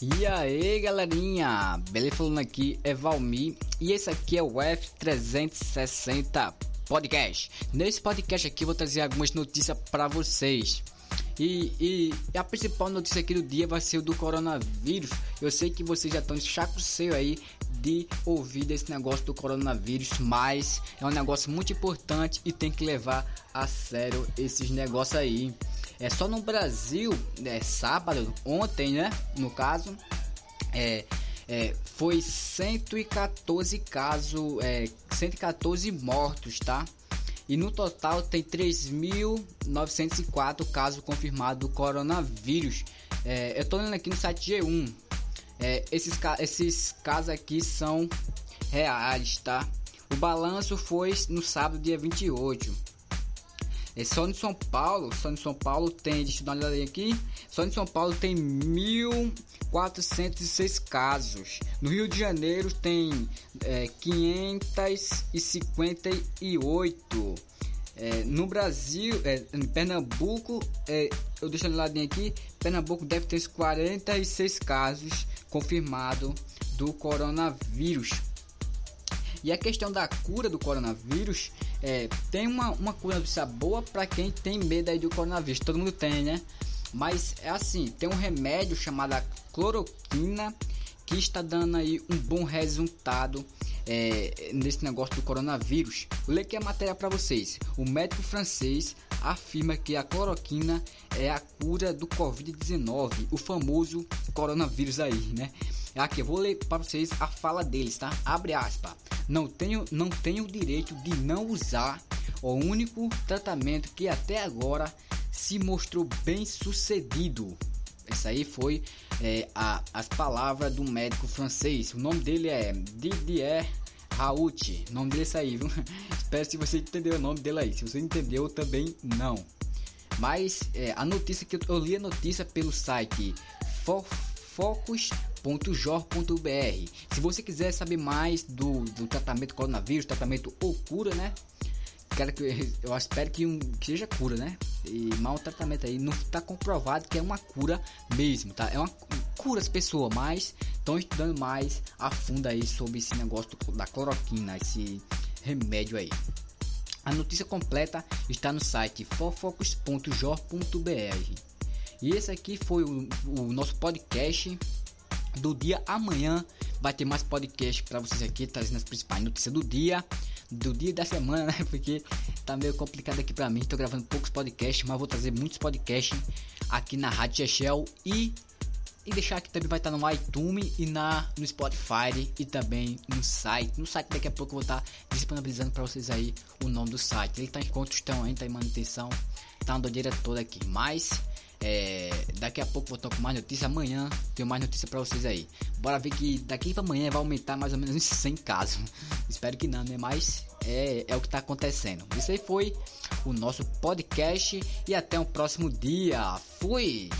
E aí galerinha, beleza falando aqui é Valmir e esse aqui é o F360 Podcast. Nesse podcast aqui eu vou trazer algumas notícias para vocês. E, e, a principal notícia aqui do dia vai ser o do coronavírus. Eu sei que vocês já estão chaco seu aí de ouvir desse negócio do coronavírus, mas é um negócio muito importante e tem que levar a sério esses negócios aí. É só no Brasil, é sábado, ontem, né? No caso, é, é, foi 114 casos, é, 114 mortos, tá? E no total tem 3.904 casos confirmados do coronavírus. É, eu tô lendo aqui no site G1. É, esses, esses casos aqui são reais, tá? O balanço foi no sábado, dia 28. É, só em São Paulo, só em São Paulo tem, deixa eu dar uma olhada aqui, só em São Paulo tem 1.406 casos. No Rio de Janeiro tem é, 558. É, no Brasil, é, em Pernambuco, é, eu deixo um ladinho aqui, Pernambuco deve ter 46 casos confirmados do coronavírus. E a questão da cura do coronavírus é, tem uma, uma cura boa para quem tem medo aí do coronavírus. Todo mundo tem, né? Mas é assim, tem um remédio chamado cloroquina que está dando aí um bom resultado é, nesse negócio do coronavírus. Vou ler aqui a matéria para vocês. O médico francês afirma que a cloroquina é a cura do Covid-19, o famoso coronavírus aí, né? Aqui eu vou ler para vocês a fala deles, tá? Abre aspas. Não tenho, não tenho o direito de não usar o único tratamento que até agora se mostrou bem sucedido. Essa aí foi é, a, as palavras do médico francês. O nome dele é Didier Raoult. Nome dele é aí, viu? Espero que você entendeu o nome dele aí. Se você entendeu, também não. Mas é, a notícia que eu, eu li a notícia pelo site Focus www.jor.br. Se você quiser saber mais do, do tratamento coronavírus, tratamento ou cura, né? Quero que eu espero que, um, que seja cura, né? E mal tratamento aí não está comprovado que é uma cura mesmo, tá? É uma cura as pessoas, mas estão estudando mais a fundo aí sobre esse negócio da cloroquina, esse remédio aí. A notícia completa está no site fofocus.jor.br. E esse aqui foi o, o nosso podcast do dia. Amanhã vai ter mais podcast para vocês aqui, trazendo as principais notícias do dia, do dia da semana, né? Porque tá meio complicado aqui para mim. Tô gravando poucos podcasts, mas vou trazer muitos podcasts aqui na Rádio Shell e e deixar que também vai estar no iTunes e na no Spotify e também no site. No site daqui a pouco eu vou estar disponibilizando para vocês aí o nome do site. Ele tá em construção ainda, tá em manutenção, tá uma doideira toda aqui, mas é, daqui a pouco vou com mais notícia. Amanhã tenho mais notícia para vocês aí. Bora ver que daqui para amanhã vai aumentar mais ou menos uns 100 casos. Espero que não, né? Mas é, é o que está acontecendo. Isso aí foi o nosso podcast. E até o próximo dia. Fui!